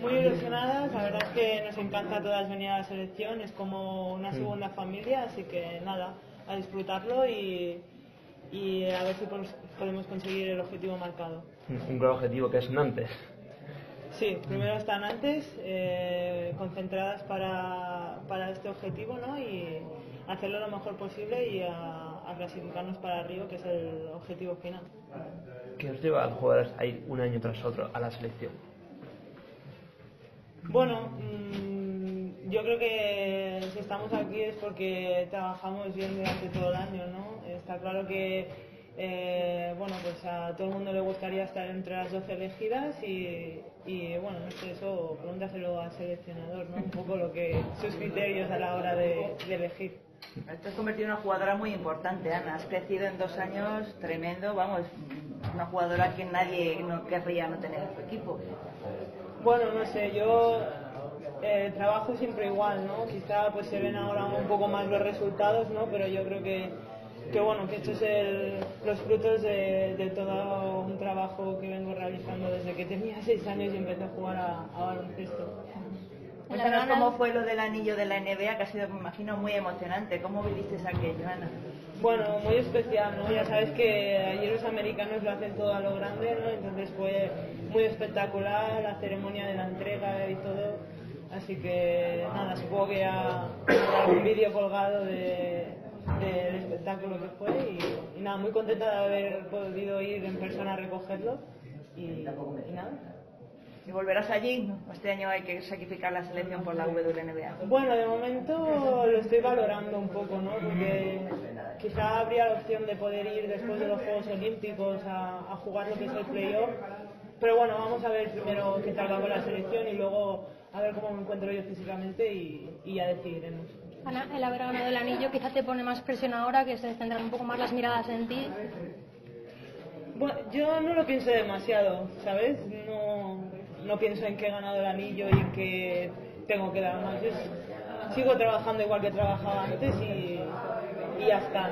Muy ilusionadas, la verdad es que nos encanta a todas venir a la selección, es como una segunda familia, así que nada, a disfrutarlo y, y a ver si podemos conseguir el objetivo marcado. Un gran objetivo que es Nantes. Sí, primero están antes, eh, concentradas para, para, este objetivo ¿no? y hacerlo lo mejor posible y a, a, clasificarnos para Río, que es el objetivo final. ¿Qué os lleva a los jugadores a ir un año tras otro a la selección? Bueno, mmm, yo creo que si estamos aquí es porque trabajamos bien durante todo el año, ¿no? Está claro que eh, bueno, pues a todo el mundo le gustaría estar entre las 12 elegidas y, y bueno, no sé, eso pregúntaselo al seleccionador, ¿no? Un poco lo que sus criterios a la hora de, elegir. Te has convertido en una jugadora muy importante, Ana. Has crecido en dos años tremendo, vamos, una jugadora que nadie no querría no tener en su equipo. Bueno, no sé, yo eh, trabajo siempre igual, ¿no? Quizá pues se ven ahora un poco más los resultados, ¿no? Pero yo creo que que bueno, que estos son los frutos de, todo un trabajo que vengo realizando desde que tenía seis años y empecé a jugar a, baloncesto. Cuéntanos cómo fue lo del anillo de la NBA, que ha sido, me imagino, muy emocionante. ¿Cómo viviste aquello, Ana? Bueno, muy especial, ¿no? Ya sabes que allí los americanos lo hacen todo a lo grande, ¿no? Entonces fue muy espectacular la ceremonia de la entrega y todo. Así que nada, supongo que ya un vídeo colgado de, del espectáculo que fue y, nada, muy contenta de haber podido ir en persona a recogerlo y, nada. ¿Y volverás allí? Este año hay que sacrificar la selección por la WNBA. Bueno, de momento lo estoy valorando un poco, ¿no? Porque quizá habría la opción de poder ir después de los Juegos Olímpicos a, a jugar lo que es el playoff. Pero bueno, vamos a ver primero qué tal va con la selección y luego a ver cómo me encuentro yo físicamente y, y ya decidiremos. Ana, el haber ganado el anillo quizás te pone más presión ahora, que se centran un poco más las miradas en ti. Bueno, yo no lo pienso demasiado, ¿sabes? No, no pienso en que he ganado el anillo y que tengo que dar más. Sigo trabajando igual que trabajaba antes y, y ya está.